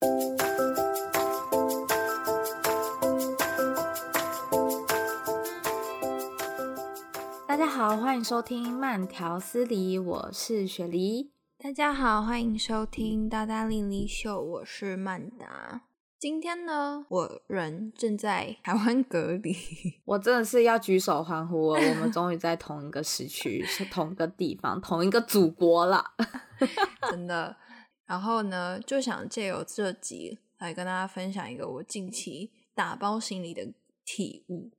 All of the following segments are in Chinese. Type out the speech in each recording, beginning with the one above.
大家好，欢迎收听慢条斯理，我是雪梨。大家好，欢迎收听大大丽丽秀，我是曼达。今天呢，我人正在台湾隔离，我真的是要举手欢呼了，我们终于在同一个时区，是同一个地方，同一个祖国了，真的。然后呢，就想借由这集来跟大家分享一个我近期打包行李的体悟，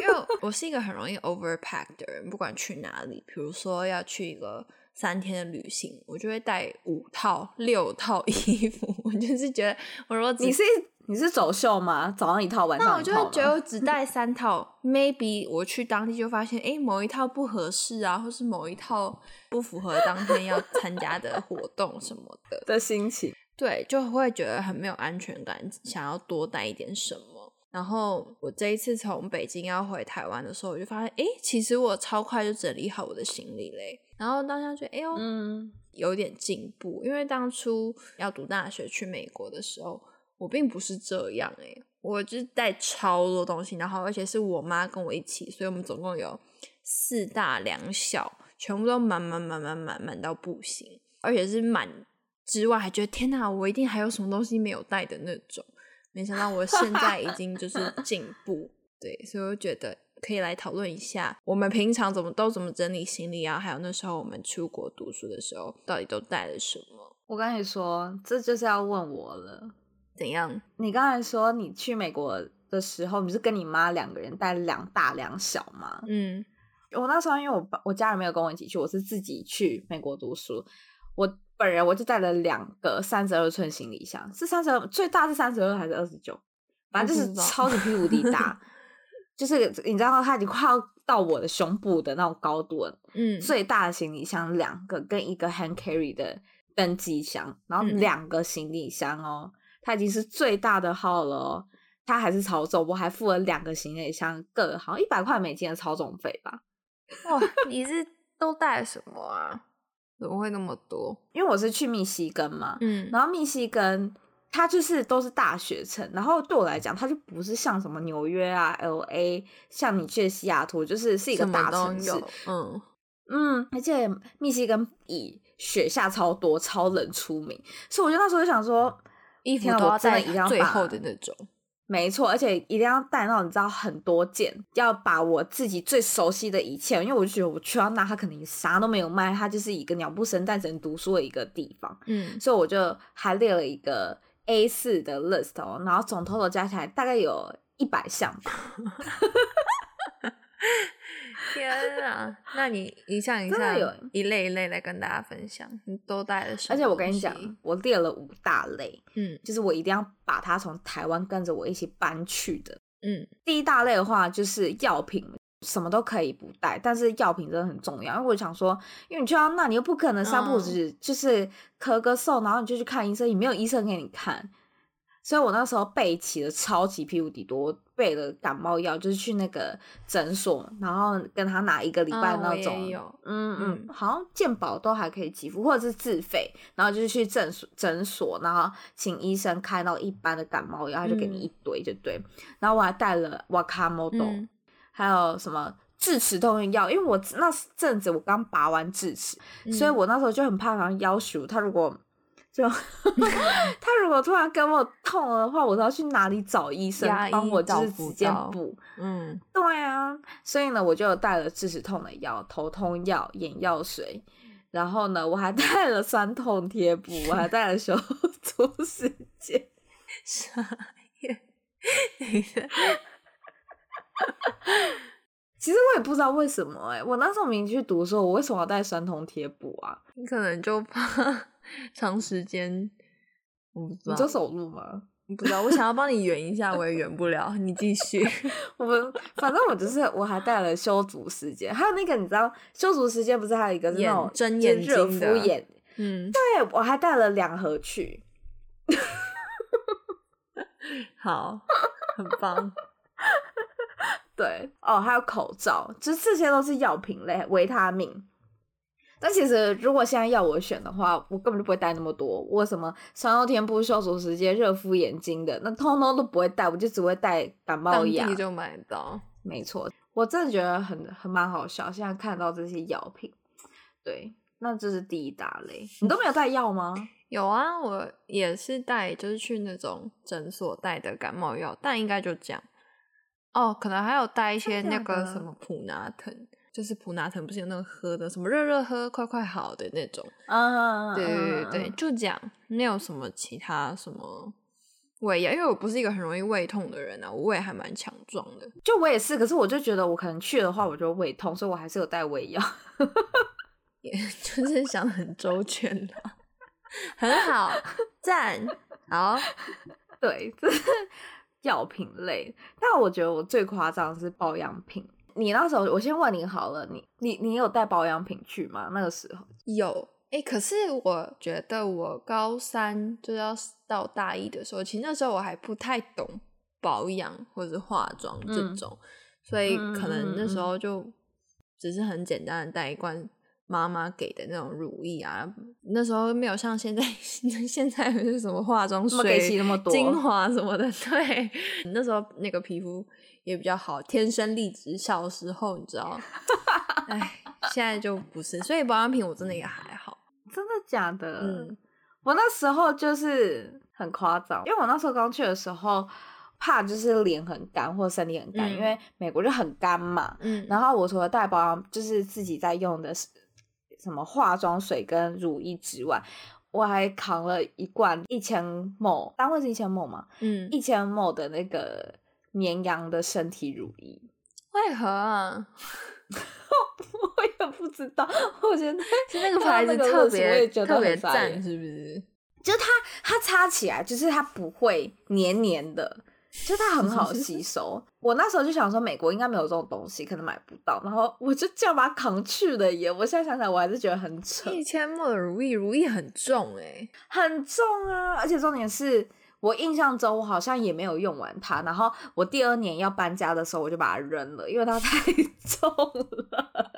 因为我是一个很容易 overpack 的人，不管去哪里，比如说要去一个三天的旅行，我就会带五套、六套衣服。我就是觉得，我如果你是你是走秀吗？早上一套，晚上一套。那我就会觉得我只带三套，maybe 我去当地就发现，哎，某一套不合适啊，或是某一套不符合当天要参加的活动什么的的心情。对，就会觉得很没有安全感，想要多带一点什么。然后我这一次从北京要回台湾的时候，我就发现，哎，其实我超快就整理好我的行李嘞。然后当下觉得，哎呦，嗯，有点进步。因为当初要读大学去美国的时候，我并不是这样哎，我就是带超多东西，然后而且是我妈跟我一起，所以我们总共有四大两小，全部都满满满满满满到不行，而且是满之外还觉得天哪，我一定还有什么东西没有带的那种。没想到我现在已经就是 进步，对，所以我觉得可以来讨论一下，我们平常怎么都怎么整理行李啊，还有那时候我们出国读书的时候，到底都带了什么？我跟你说，这就是要问我了，怎样？你刚才说你去美国的时候，你是跟你妈两个人带两大两小吗？嗯，我那时候因为我我家人没有跟我一起去，我是自己去美国读书，我。本人我就带了两个三十二寸行李箱，是三十二，最大是三十二还是二十九？反正就是超级无敌大，就是你知道它已经快要到我的胸部的那种高度了。嗯，最大的行李箱两个跟一个 hand carry 的登机箱，然后两个行李箱哦，它已经是最大的号了哦，它还是超重，我还付了两个行李箱各好像一百块美金的超重费吧。哇，你是都带什么啊？怎么会那么多？因为我是去密西根嘛，嗯，然后密西根它就是都是大学城，然后对我来讲，它就不是像什么纽约啊、LA，像你去的西雅图，就是是一个大城市，嗯嗯，而且密西根以雪下超多、超冷出名，所以我就那时候就想说，衣服都要在最厚的那种。没错，而且一定要带那种你知道很多件，要把我自己最熟悉的一切，因为我就觉得我去到那，他肯定啥都没有卖，他就是一个鸟不生蛋只能读书的一个地方。嗯，所以我就还列了一个 A 四的 list 哦，然后总 total 加起来大概有一百项吧。天啊！那你一项一项有一类一类来跟大家分享，你都带了什么？而且我跟你讲，我列了五大类，嗯，就是我一定要把它从台湾跟着我一起搬去的。嗯，第一大类的话就是药品，什么都可以不带，但是药品真的很重要，因为我想说，因为你去到那，你又不可能三不五时就是咳个嗽，然后你就去看医生，也没有医生给你看。所以我那时候备起了超级霹雳无敌多，备了感冒药，就是去那个诊所，然后跟他拿一个礼拜那种，哦、嗯嗯，好像健保都还可以给付，或者是自费，然后就是去诊所诊所，然后请医生开到一般的感冒药，他就给你一堆，就对。嗯、然后我还带了瓦卡莫多，还有什么智齿痛的药，因为我那阵子我刚拔完智齿，嗯、所以我那时候就很怕，好像要求他如果。就 他如果突然跟我痛了的话，我都要去哪里找医生帮我就是直接补？嗯，对啊，所以呢，我就带了治止痛的药、头痛药、眼药水，然后呢，我还带了酸痛贴布，我还带了手足 时间。啥呀？等一下，其实我也不知道为什么哎、欸，我那时候明明去读的时候，我为什么要带酸痛贴布啊？你可能就怕。长时间，我不知道。你就走路吗？不知道。我想要帮你圆一下，我也圆不了。你继续。我们反正我就是，我还带了修足时间，还有那个你知道，修足时间不是还有一个那种睁眼睛敷眼？嗯，对，我还带了两盒去。好，很棒。对，哦，还有口罩，就是这些都是药品类，维他命。但其实如果现在要我选的话，我根本就不会带那么多。我什么酸辣天不消暑时间、热敷眼睛的，那通通都不会带，我就只会带感冒药。当地就买到，没错。我真的觉得很很蛮好笑，现在看到这些药品，对，那这是第一大类。你都没有带药吗？有啊，我也是带，就是去那种诊所带的感冒药，但应该就这样。哦，可能还有带一些那个什么普拿疼，就是普拿藤不是有那种喝的，什么热热喝快快好的那种。啊，对对对，就这样，没有什么其他什么胃药，因为我不是一个很容易胃痛的人啊，我胃还蛮强壮的。就我也是，可是我就觉得我可能去的话，我就胃痛，所以我还是有带胃药，也 就是想得很周全的。很好，赞，好，对，这是药品类。但我觉得我最夸张的是保养品。你那时候，我先问你好了，你你你有带保养品去吗？那个时候有，哎、欸，可是我觉得我高三就要到大一的时候，其实那时候我还不太懂保养或者化妆这种，嗯、所以可能那时候就只是很简单的带一罐。妈妈给的那种乳液啊，那时候没有像现在，现在是什么化妆水、精华什么的。对，那时候那个皮肤也比较好，天生丽质。小时候你知道，哎，现在就不是。所以保养品我真的也还好。真的假的？嗯，我那时候就是很夸张，因为我那时候刚去的时候，怕就是脸很干或身体很干，嗯，因为美国就很干嘛。嗯，然后我除了带保养，就是自己在用的是。什么化妆水跟乳液之外，我还扛了一罐一千 ml，单位是一千 ml 吗？嗯，一千 ml 的那个绵羊的身体乳液，为何啊？我也不知道，我觉得是那个牌子特别特别赞，是不是？就它它擦起来就是它不会黏黏的。就它很 好吸收，我那时候就想说美国应该没有这种东西，可能买不到，然后我就这样把它扛去了耶。我现在想想，我还是觉得很扯。一千 ml 的如意，如意很重诶，很重啊！而且重点是我印象中我好像也没有用完它，然后我第二年要搬家的时候我就把它扔了，因为它太 重了。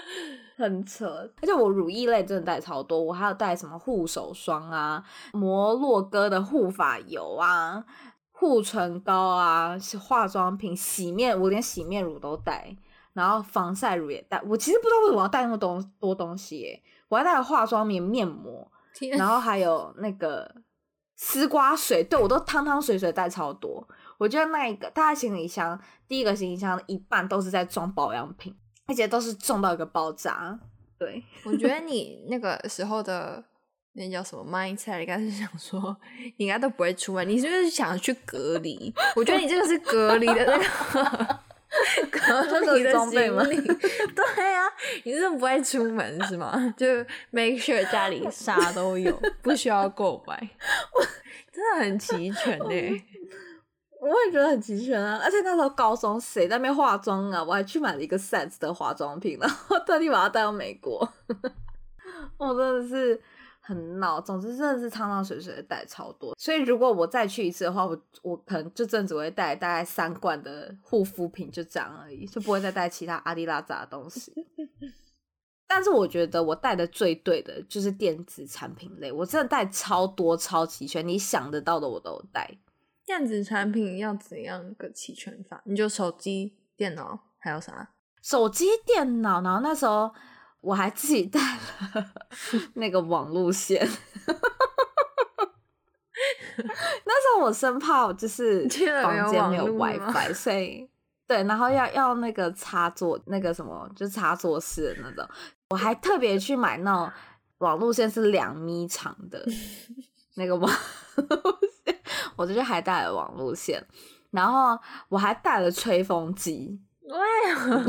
很扯，而且我乳液类真的带超多，我还有带什么护手霜啊、摩洛哥的护发油啊、护唇膏啊、化妆品、洗面，我连洗面乳都带，然后防晒乳也带。我其实不知道为什么要带那么多多东西耶，我还带了化妆棉、面膜，然后还有那个丝瓜水，对，我都汤汤水水带超多。我觉得那一个大概行李箱，第一个行李箱一半都是在装保养品。而且都是重到一个爆炸，对。我觉得你那个时候的那叫什么 mindset，应该是想说你应该都不会出门，你是不是想去隔离？我觉得你这个是隔离的那个隔 离的装备吗？对啊，你是不会出门是吗？就 make sure 家里啥都有，不需要购买，真的很齐全呢。我也觉得很齐全啊，而且那时候高中谁在那边化妆啊？我还去买了一个 Sense 的化妆品，然后 特地把它带到美国。我真的是很闹，总之真的是汤汤水水的带超多。所以如果我再去一次的话，我我可能就真的只会带大概三罐的护肤品，就这样而已，就不会再带其他阿迪拉杂的东西。但是我觉得我带的最对的就是电子产品类，我真的带超多超齐全，你想得到的我都有带。电子产品要怎样个齐全法？你就手机、电脑还有啥？手机、电脑，然后那时候我还自己带了 那个网路线。那时候我生怕就是房间没有 WiFi，所以对，然后要要那个插座，那个什么就插座式的那种，我还特别去买那种网路线是两米长的 那个网。我这就还带了网路线，然后我还带了吹风机。哎呀，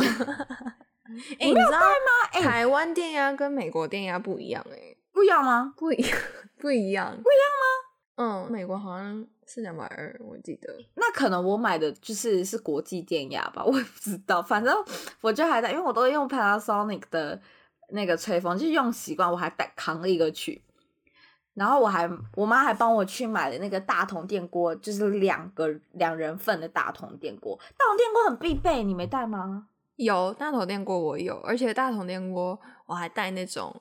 哎，你知道吗？欸、台湾电压跟美国电压不一样、欸，哎，不一样吗？不一样，不一样，不一样吗？嗯，美国好像是两百二，我记得。那可能我买的就是是国际电压吧，我也不知道。反正我就还带，因为我都用 Panasonic 的那个吹风机，用习惯，我还带扛了一个去。然后我还，我妈还帮我去买了那个大桶电锅，就是两个两人份的大桶电锅。大桶电锅很必备，你没带吗？有大桶电锅，我有，而且大桶电锅我还带那种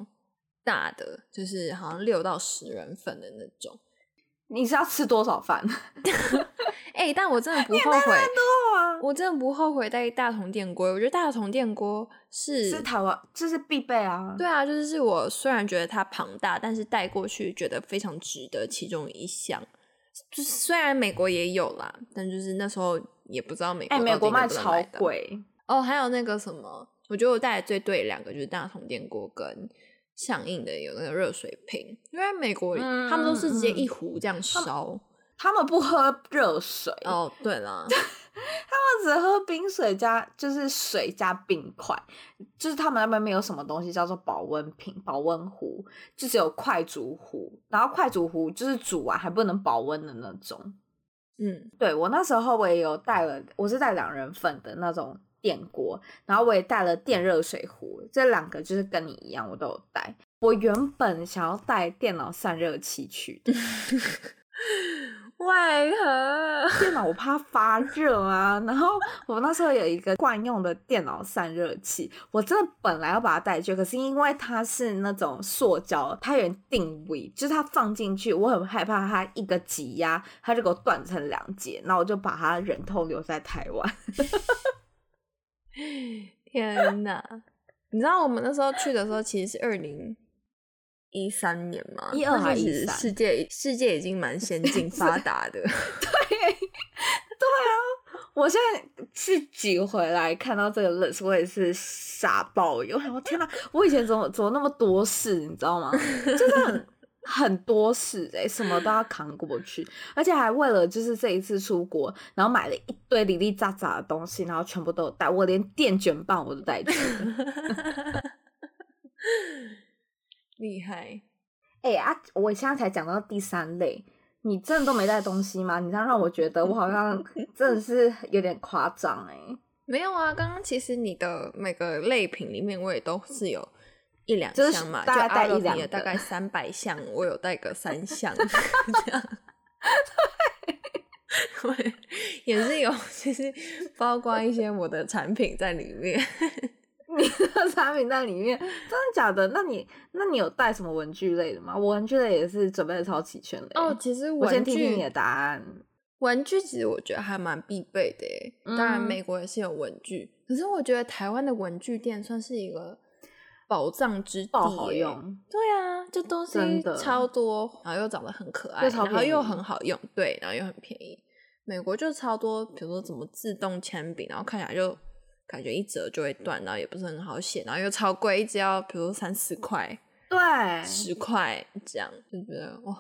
大的，就是好像六到十人份的那种。你是要吃多少饭？哎、欸，但我真的不后悔，啊、我真的不后悔带大同电锅。我觉得大同电锅是是台湾，这是必备啊。对啊，就是是我虽然觉得它庞大，但是带过去觉得非常值得其中一项。就是虽然美国也有啦，但就是那时候也不知道美国。哎、欸，美国卖超贵哦。还有那个什么，我觉得我带的最对两个就是大同电锅跟。相应的有那个热水瓶，因为美国、嗯、他们都是直接一壶这样烧，他们不喝热水哦。对了，他们只喝冰水加就是水加冰块，就是他们那边没有什么东西叫做保温瓶、保温壶，就只有快煮壶，然后快煮壶就是煮完还不能保温的那种。嗯，对，我那时候我也有带了，我是带两人份的那种。电锅，然后我也带了电热水壶，这两个就是跟你一样，我都有带。我原本想要带电脑散热器去的，为何？电脑我怕发热啊。然后我那时候有一个惯用的电脑散热器，我真的本来要把它带去，可是因为它是那种塑胶，它有点定位，就是它放进去，我很害怕它一个挤压，它就给我断成两截，然后我就把它忍痛留在台湾。天哪！你知道我们那时候去的时候，其实是二零一三年嘛，一二还是世界世界已经蛮先进发达的。对，对啊！我现在自己回来看到这个 list，我也是傻爆油。我天哪！我以前怎么怎么那么多事，你知道吗？就是很。很多事哎、欸，什么都要扛过去，而且还为了就是这一次出国，然后买了一堆零零杂杂的东西，然后全部都有带，我连电卷棒我都带去了，厉害！哎、欸、啊，我现在才讲到第三类，你真的都没带东西吗？你这样让我觉得我好像 真的是有点夸张哎。没有啊，刚刚其实你的每个类品里面我也都是有。一两项嘛，大概带一两，大概三百项，我有带个三项，这样，对，也是有，其实包括一些我的产品在里面。你的 产品在里面，真的假的？那你那你有带什么文具类的吗？我文具类也是准备的超齐全的。哦，其实我先听听你的答案。文具其实我觉得还蛮必备的，当然美国也是有文具，嗯、可是我觉得台湾的文具店算是一个。宝藏之地，好用。对啊，这东西超多，然后又长得很可爱，然后又很好用，对，然后又很便宜。美国就超多，比如说怎么自动铅笔，然后看起来就感觉一折就会断，然后也不是很好写，然后又超贵，一支要比如三四块，对，十块这样，就觉得哇，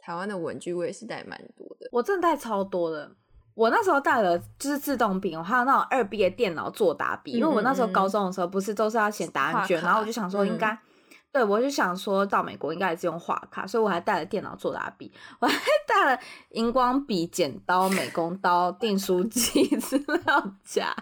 台湾的文具我也是带蛮多的，我真的带超多的。我那时候带了就是自动笔，我还有那种二 B 的电脑作答笔，因为我那时候高中的时候不是都是要写答案卷，然后我就想说应该，嗯、对我就想说到美国应该也是用画卡，所以我还带了电脑作答笔，我还带了荧光笔、剪刀、美工刀、订书机、资料夹、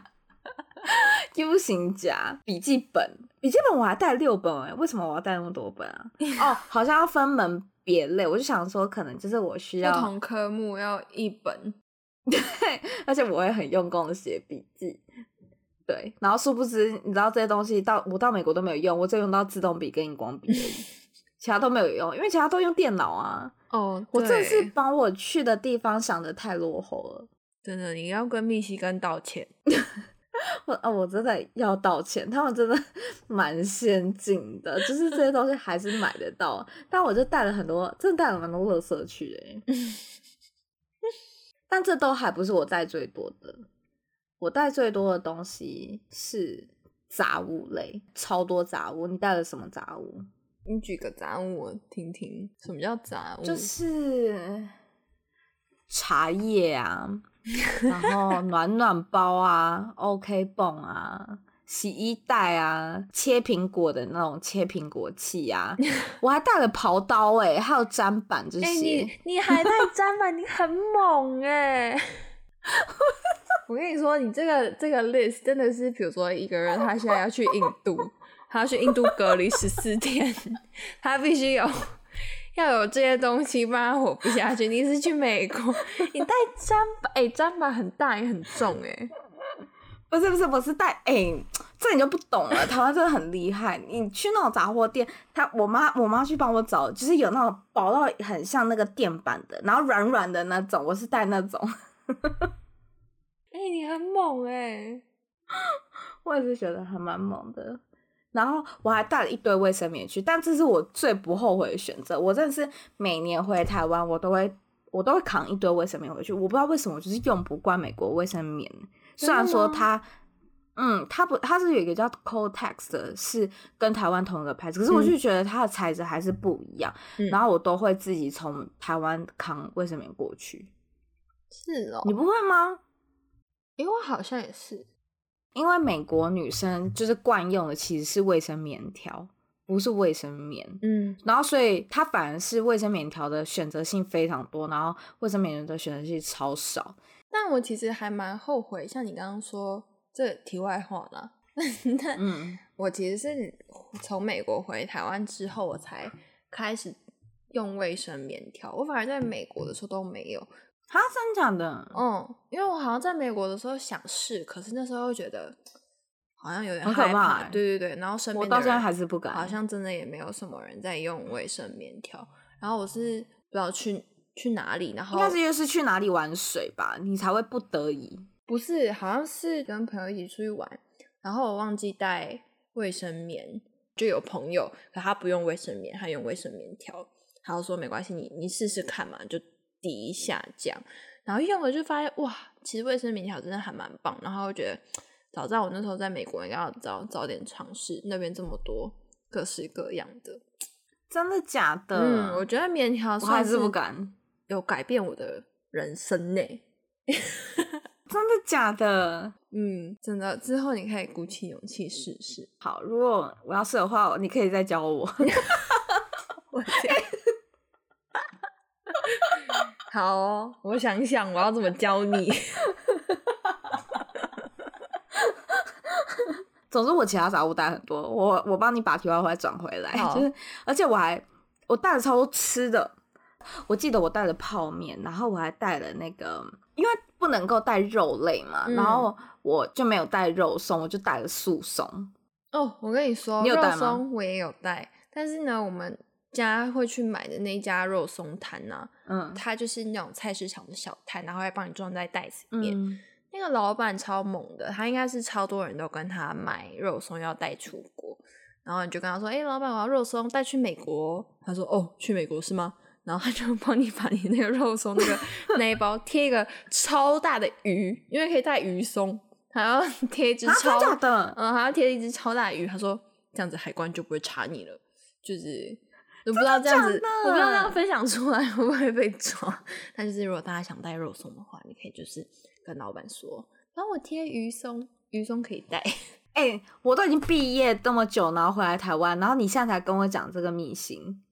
U 型夹、笔记本，笔记本我还带六本哎，为什么我要带那么多本啊？哦，好像要分门别类，我就想说可能就是我需要不同科目要一本。对，而且我会很用功的写笔记。对，然后殊不知，你知道这些东西到我到美国都没有用，我只用到自动笔跟荧光笔，其他都没有用，因为其他都用电脑啊。哦，我真的是把我去的地方想的太落后了。真的，你要跟密西根道歉。我啊，我真的要道歉，他们真的 蛮先进的，就是这些东西还是买得到，但我就带了很多，真的带了蛮多垃圾去的。但这都还不是我带最多的，我带最多的东西是杂物类，超多杂物。你带了什么杂物？你举个杂物我听听，什么叫杂物？就是茶叶啊，然后暖暖包啊，OK 泵啊。洗衣袋啊，切苹果的那种切苹果器啊，我还带了刨刀哎、欸，还有砧板这些。欸、你你还带 砧板，你很猛哎、欸！我跟你说，你这个这个 list 真的是，比如说一个人他现在要去印度，他要去印度隔离十四天，他必须有要有这些东西，不然活不下去。你是去美国，你带砧板，哎、欸，砧板很大也很重哎、欸。不是不是，我是带哎、欸，这你就不懂了。台湾真的很厉害，你去那种杂货店，他我妈我妈去帮我找，就是有那种薄到很像那个垫板的，然后软软的那种，我是带那种。哎、欸，你很猛哎、欸！我也是觉得还蛮猛的。然后我还带了一堆卫生棉去，但这是我最不后悔的选择。我真的是每年回台湾，我都会我都会扛一堆卫生棉回去。我不知道为什么，我就是用不惯美国卫生棉。虽然说它，嗯，它不，它是有一个叫 Coltex 的，是跟台湾同一个牌子，可是我就觉得它的材质还是不一样。嗯、然后我都会自己从台湾扛卫生棉过去。是哦，你不会吗？因为我好像也是，因为美国女生就是惯用的其实是卫生棉条，不是卫生棉。嗯，然后所以它反而是卫生棉条的选择性非常多，然后卫生棉的选择性超少。但我其实还蛮后悔，像你刚刚说这、题外话啦。那嗯，我其实是从美国回台湾之后，我才开始用卫生棉条。我反而在美国的时候都没有。啊，真假的？嗯，因为我好像在美国的时候想试，可是那时候又觉得好像有点害怕。欸、对对对，然后身边我到现在还是不敢。好像真的也没有什么人在用卫生棉条。然后我是不知道去。去哪里？然后应该是又是去哪里玩水吧，你才会不得已。不是，好像是跟朋友一起出去玩，然后我忘记带卫生棉，就有朋友，可他不用卫生棉，他用卫生棉条，他就说没关系，你你试试看嘛，就滴一下降。然后用了就发现哇，其实卫生棉条真的还蛮棒。然后我觉得早知道我那时候在美国应该要早早点尝试，那边这么多各式各样的，真的假的？嗯，我觉得棉条我还是不敢。有改变我的人生呢，真的假的？嗯，真的。之后你可以鼓起勇气试试。好，如果我要试的话，你可以再教我。我天，好哦，我想想我要怎么教你。总之，我其他杂物带很多，我我帮你把题外话转回来，就是而且我还我带了超多吃的。我记得我带了泡面，然后我还带了那个，因为不能够带肉类嘛，嗯、然后我就没有带肉松，我就带了素松。哦，我跟你说，你有带吗？肉松我也有带，但是呢，我们家会去买的那家肉松摊呢，嗯，他就是那种菜市场的小摊，然后会帮你装在袋子里面。嗯、那个老板超猛的，他应该是超多人都跟他买肉松要带出国，然后你就跟他说：“哎、欸，老板，我要肉松带去美国。”他说：“哦，去美国是吗？”然后他就帮你把你那个肉松那个那一包贴一个超大的鱼，因为可以带鱼松，还要 贴一只超大的，嗯，还要贴一只超大的鱼。他说这样子海关就不会查你了，就是我不知道这样子，我不知道这样分享出来会不会被抓。但就是如果大家想带肉松的话，你可以就是跟老板说，帮我贴鱼松，鱼松可以带。哎、欸，我都已经毕业这么久，然后回来台湾，然后你现在才跟我讲这个秘辛。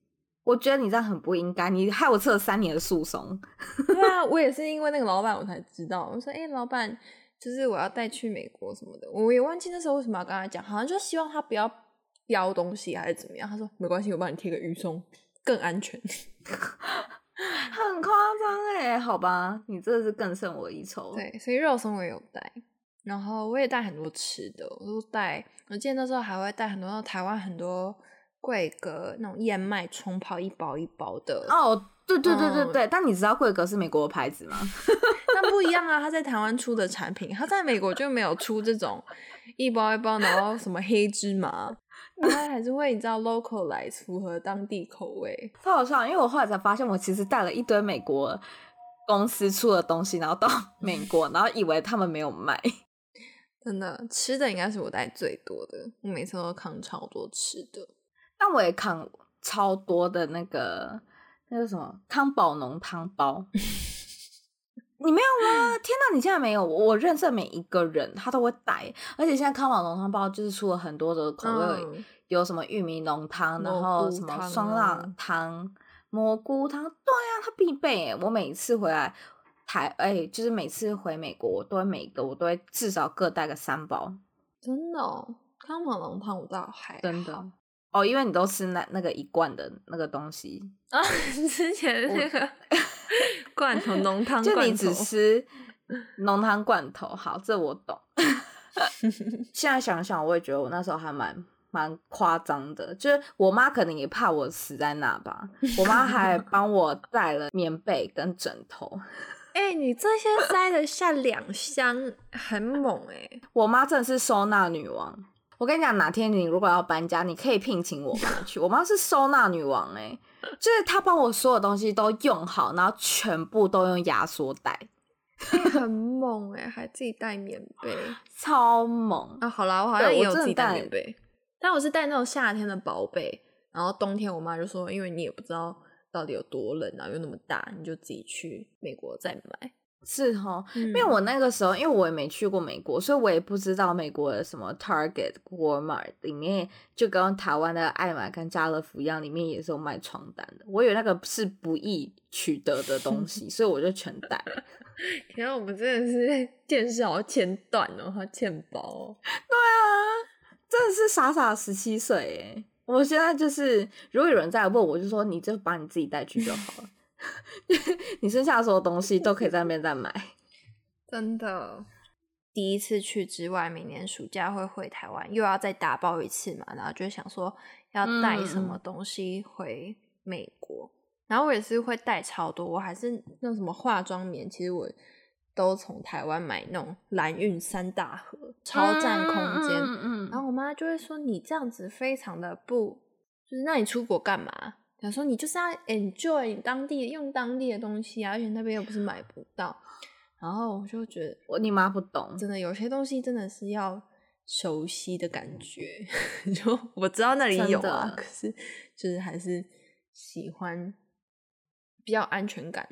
我觉得你这样很不应该，你害我吃了三年的素松。对啊，我也是因为那个老板我才知道。我说，哎、欸，老板，就是我要带去美国什么的，我也忘记那时候为什么要跟他讲，好像就希望他不要标东西还是怎么样。他说没关系，我帮你贴个鱼松，更安全。很夸张哎，好吧，你这是更胜我一筹。对，所以肉松我也有带，然后我也带很多吃的，我都带。我记得那时候还会带很多台湾很多。桂格那种燕麦冲泡一包一包的哦，对对对对对，嗯、但你知道桂格是美国的牌子吗？那不一样啊，它在台湾出的产品，它在美国就没有出这种一包一包，然后什么黑芝麻，它还是会你知道 localize 符合当地口味。超好笑，因为我后来才发现，我其实带了一堆美国公司出的东西，然后到 美国，然后以为他们没有卖。真的，吃的应该是我带最多的，我每次都扛超多吃的。但我也扛超多的那个那个什么康宝浓汤包，你没有吗？天哪，你现在没有？我认识的每一个人他都会带，而且现在康宝浓汤包就是出了很多的口味，嗯、有什么玉米浓汤，啊、然后什么酸辣汤、蘑菇汤，对啊，它必备。我每次回来台，哎、欸，就是每次回美国，我都会每个我都会至少各带个三包。真的、哦，康宝浓汤我倒还真的。哦，因为你都吃那那个一罐的那个东西啊，之前那个罐头浓汤，就你只吃浓汤罐头。好，这我懂。现在想想，我也觉得我那时候还蛮蛮夸张的。就是我妈可能也怕我死在那吧，我妈还帮我带了棉被跟枕头。哎、欸，你这些塞得下两箱，很猛哎、欸！我妈真的是收纳女王。我跟你讲，哪天你如果要搬家，你可以聘请我妈去。我妈是收纳女王哎、欸，就是他帮我所有东西都用好，然后全部都用压缩袋，很猛哎、欸，还自己带棉被，超猛啊！好啦，我好像也有自己带棉被，但我是带那种夏天的薄被，然后冬天我妈就说，因为你也不知道到底有多冷然后，又那么大，你就自己去美国再买。是哈，因为我那个时候，因为我也没去过美国，所以我也不知道美国的什么 Target、Walmart 里面就跟台湾的爱买跟家乐福一样，里面也是有卖床单的。我以为那个是不易取得的东 西，所以我就全带了。天啊，我们真的是见识好欠断哦，好欠薄哦。对啊，真的是傻傻十七岁诶。我现在就是，如果有人再问我，就说你就把你自己带去就好了。你剩下的所有东西都可以在那边再买，真的。第一次去之外，明年暑假会回台湾，又要再打包一次嘛，然后就想说要带什么东西回美国，嗯、然后我也是会带超多，我还是那什么化妆棉，其实我都从台湾买那种蓝运三大盒，超占空间。嗯，嗯，嗯，然后我妈就会说你这样子非常的不，就是那你出国干嘛？想说你就是要 enjoy 你当地用当地的东西啊，而且那边又不是买不到，然后我就觉得我你妈不懂，真的有些东西真的是要熟悉的感觉。就我知道那里有啊，可是就是还是喜欢比较安全感。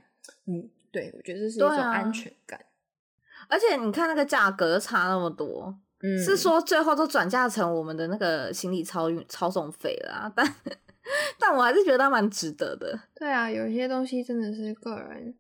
嗯，对，我觉得这是一种安全感。啊、而且你看那个价格差那么多，嗯，是说最后都转嫁成我们的那个行李超运超送费了啊，但。但我还是觉得它蛮值得的。对啊，有些东西真的是个人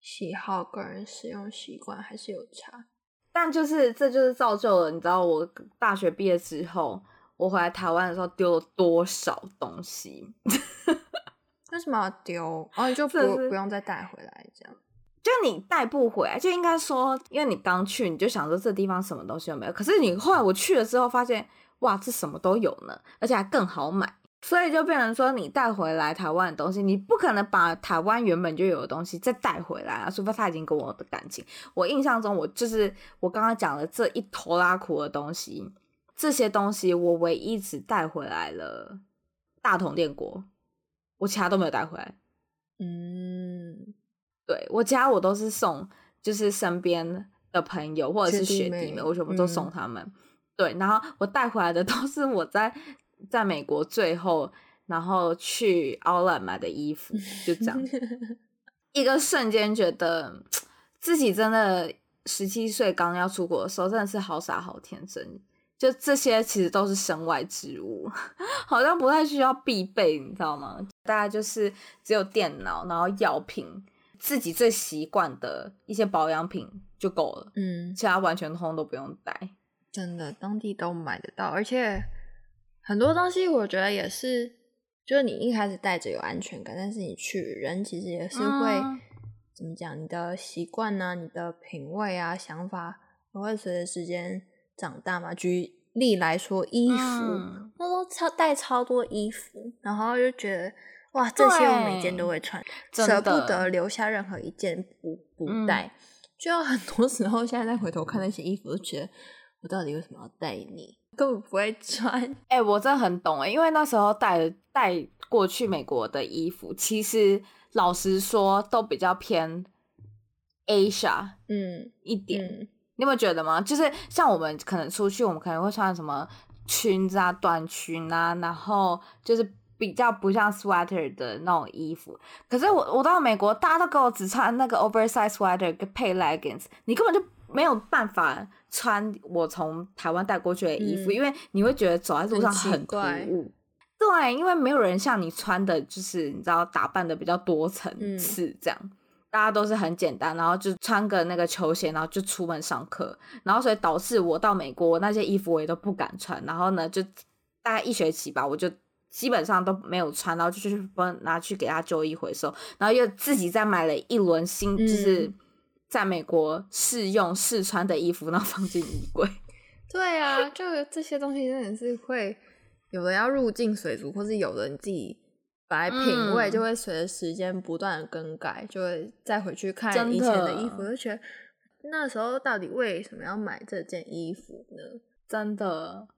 喜好、个人使用习惯还是有差。但就是这就是造就了，你知道我大学毕业之后，我回来台湾的时候丢了多少东西？为什么要丢？哦，你就不不用再带回来这样？就你带不回来，就应该说，因为你刚去，你就想说这地方什么东西都没有。可是你后来我去了之后，发现哇，这什么都有呢，而且还更好买。所以就变成说，你带回来台湾的东西，你不可能把台湾原本就有的东西再带回来啊，除非他已经跟我的感情。我印象中，我就是我刚刚讲的这一头拉苦的东西，这些东西我唯一只带回来了大同电锅，我其他都没有带回来。嗯，对，我其他我都是送，就是身边的朋友或者是学弟妹，我全部都送他们。嗯、对，然后我带回来的都是我在。在美国最后，然后去 Outlet 买的衣服，就这样，一个瞬间觉得自己真的十七岁刚要出国的时候，真的是好傻好天真。就这些其实都是身外之物，好像不太需要必备，你知道吗？大家就是只有电脑，然后药品，自己最习惯的一些保养品就够了。嗯，其他完全通通都不用带。真的，当地都买得到，而且。很多东西我觉得也是，就是你一开始带着有安全感，但是你去人其实也是会、嗯、怎么讲？你的习惯呢，你的品味啊，想法都会随着时间长大嘛。举例来说，衣服，我都超带超多衣服，然后就觉得哇，这些我每件都会穿，舍不得留下任何一件不不带。嗯、就很多时候，现在再回头看那些衣服，就觉得我到底为什么要带你？根本不会穿，哎、欸，我真的很懂哎，因为那时候带带过去美国的衣服，其实老实说都比较偏 Asia，嗯，一点，嗯、你有没有觉得吗？就是像我们可能出去，我们可能会穿什么裙子啊、短裙啊，然后就是比较不像 sweater 的那种衣服。可是我我到美国，大家都给我只穿那个 oversize sweater 跟配 leggings，你根本就没有办法。穿我从台湾带过去的衣服，嗯、因为你会觉得走在路上很突兀。对，因为没有人像你穿的，就是你知道打扮的比较多层次这样，嗯、大家都是很简单，然后就穿个那个球鞋，然后就出门上课，然后所以导致我到美国那些衣服我也都不敢穿，然后呢就大概一学期吧，我就基本上都没有穿，然后就去帮拿去给他旧衣回收，然后又自己再买了一轮新，就是。在美国试用试穿的衣服，然后放进衣柜。对啊，就这些东西真的是会有的要入境水族，或是有的你自己本来品味就会随着时间不断的更改，嗯、就会再回去看以前的衣服，就觉得那时候到底为什么要买这件衣服呢？真的。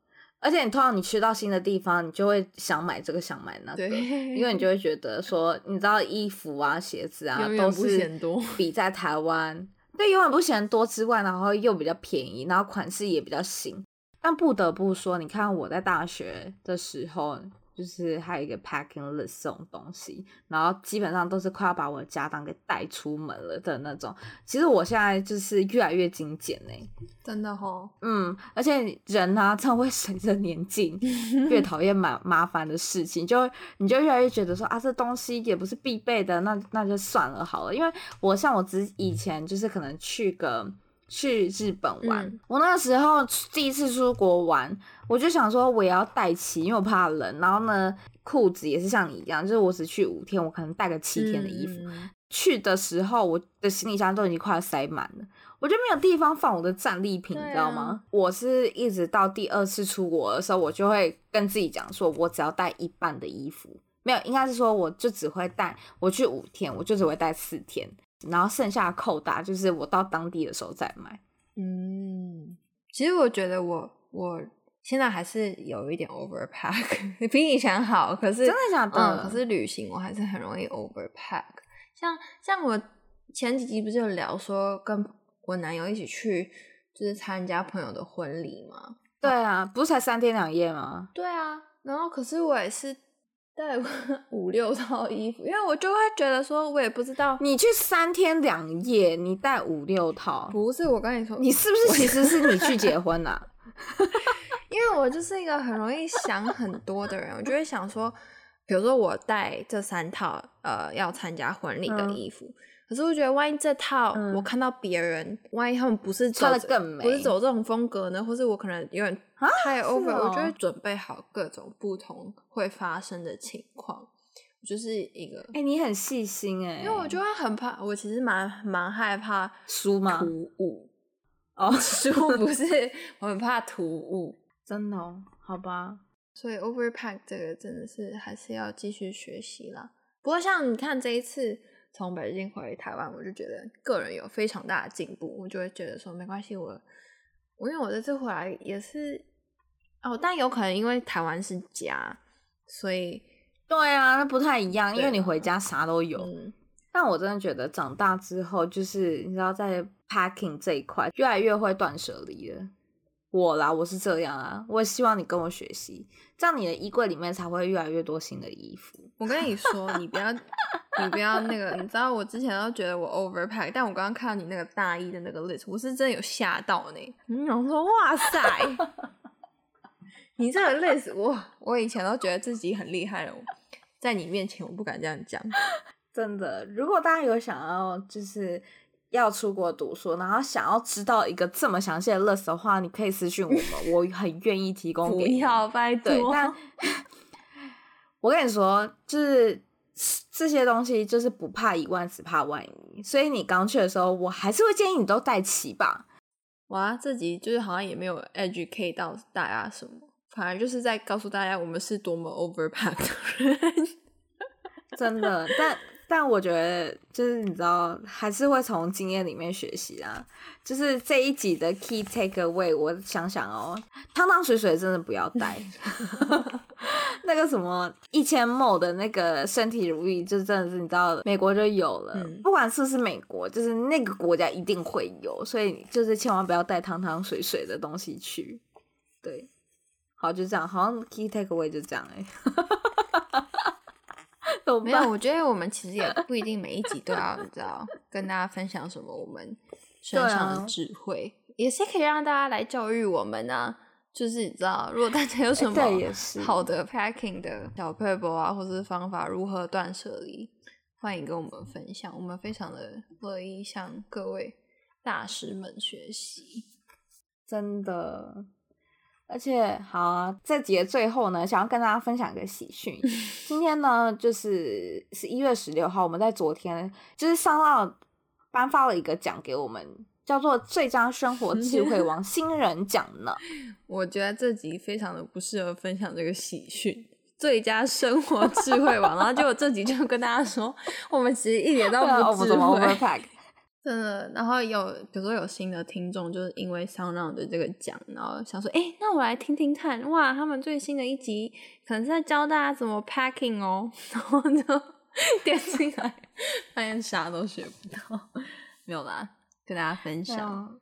而且你通常你去到新的地方，你就会想买这个想买那个，因为你就会觉得说，你知道衣服啊、鞋子啊都是比在台湾，对，永远不嫌多之外，然后又比较便宜，然后款式也比较新。但不得不说，你看我在大学的时候。就是还有一个 packing list 这种东西，然后基本上都是快要把我的家当给带出门了的那种。其实我现在就是越来越精简呢，真的哦。嗯，而且人呢、啊，真的会随着年纪 越讨厌麻麻烦的事情，就你就越来越觉得说啊，这东西也不是必备的，那那就算了好了。因为我像我之以前就是可能去个。去日本玩，嗯、我那个时候第一次出国玩，我就想说我也要带齐，因为我怕冷。然后呢，裤子也是像你一样，就是我只去五天，我可能带个七天的衣服。嗯、去的时候，我的行李箱都已经快要塞满了，我就没有地方放我的战利品，啊、你知道吗？我是一直到第二次出国的时候，我就会跟自己讲说，我只要带一半的衣服，没有，应该是说我就只会带，我去五天，我就只会带四天。然后剩下的扣打就是我到当地的时候再买。嗯，其实我觉得我我现在还是有一点 overpack，比以前好。可是真的假的？嗯，可是旅行我还是很容易 overpack。像像我前几集不是有聊说跟我男友一起去就是参加朋友的婚礼吗？对啊，不是才三天两夜吗？对啊，然后可是我也是。带 五六套衣服，因为我就会觉得说，我也不知道你去三天两夜，你带五六套，不是我跟你说，你是不是其实是你去结婚啊？因为我就是一个很容易想很多的人，我就会想说，比如说我带这三套呃要参加婚礼的衣服。嗯可是我觉得，万一这套我看到别人，嗯、万一他们不是穿的更美，不是走这种风格呢？或是我可能有点太 over，、我就会准备好各种不同会发生的情况。就是一个，哎、欸，你很细心哎，因为我就会很怕，我其实蛮蛮害怕输吗？突兀哦，输不是，我很怕突兀，真的哦，好吧。所以 overpack 这个真的是还是要继续学习啦。不过像你看这一次。从北京回台湾，我就觉得个人有非常大的进步，我就会觉得说没关系，我我因为我这次回来也是哦，但有可能因为台湾是家，所以对啊，那不太一样，因为你回家啥都有。嗯、但我真的觉得长大之后，就是你知道在 packing 这一块越来越会断舍离了。我啦，我是这样啊，我也希望你跟我学习，这样你的衣柜里面才会越来越多新的衣服。我跟你说，你不要，你不要那个，你知道我之前都觉得我 overpack，但我刚刚看到你那个大衣的那个 list，我是真的有吓到呢。嗯，我说哇塞，你这个 list，我我以前都觉得自己很厉害了，在你面前我不敢这样讲。真的，如果大家有想要，就是。要出国读书，然后想要知道一个这么详细的 list 的话，你可以私信我们，我很愿意提供给你。不要拜托。但 我跟你说，就是这些东西就是不怕一万，只怕万一。所以你刚去的时候，我还是会建议你都带齐吧。哇，这集就是好像也没有 educate 到大家什么，反而就是在告诉大家我们是多么 overpack 的人。真的，但。但我觉得，就是你知道，还是会从经验里面学习啊。就是这一集的 key takeaway，我想想哦，汤汤水水真的不要带。那个什么一千 ml 的那个身体乳液，就真的是你知道，美国就有了。嗯、不管是不是美国，就是那个国家一定会有，所以就是千万不要带汤汤水水的东西去。对，好，就这样，好像 key takeaway 就这样哎、欸。没有，我觉得我们其实也不一定每一集都要你知道跟大家分享什么我们身上的智慧，啊、也是可以让大家来教育我们啊。就是你知道，如果大家有什么好的 packing 的小 p a b l e 啊，或者是方法如何断舍离，欢迎跟我们分享，我们非常的乐意向各位大师们学习，真的。而且好啊，这集的最后呢，想要跟大家分享一个喜讯。今天呢，就是十一月十六号，我们在昨天就是上到颁发了一个奖给我们叫做最佳生活智慧王 新人奖呢。我觉得这集非常的不适合分享这个喜讯，最佳生活智慧王，然后结果这集就跟大家说，我们其实一点都不智慧。真的，然后有比如说有新的听众，就是因为 SoundOn 的这个奖，然后想说，哎，那我来听听看，哇，他们最新的一集可能是在教大家怎么 packing 哦，然后就 点进来，发现啥都学不到，没有啦，跟大家分享。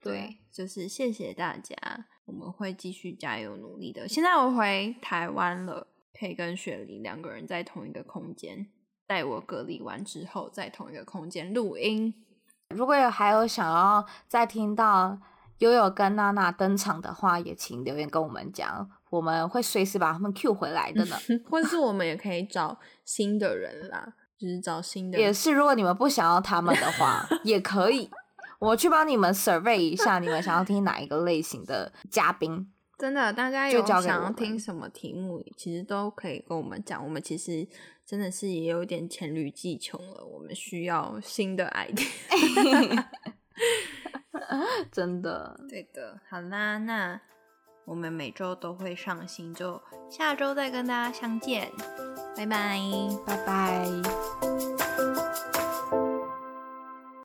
对，对，就是谢谢大家，我们会继续加油努力的。现在我回台湾了，可以跟雪梨两个人在同一个空间。带我隔离完之后，在同一个空间录音。如果有还有想要再听到悠悠跟娜娜登场的话，也请留言跟我们讲，我们会随时把他们 Q 回来的呢。或者是我们也可以找新的人啦，就是找新的人。也是，如果你们不想要他们的话，也可以，我去帮你们 survey 一下，你们想要听哪一个类型的嘉宾。真的，大家有想要听什么题目，其实都可以跟我们讲。我们其实真的是也有点黔驴技穷了，我们需要新的 idea。真的，对的。好啦，那我们每周都会上新，就下周再跟大家相见。拜拜，拜拜。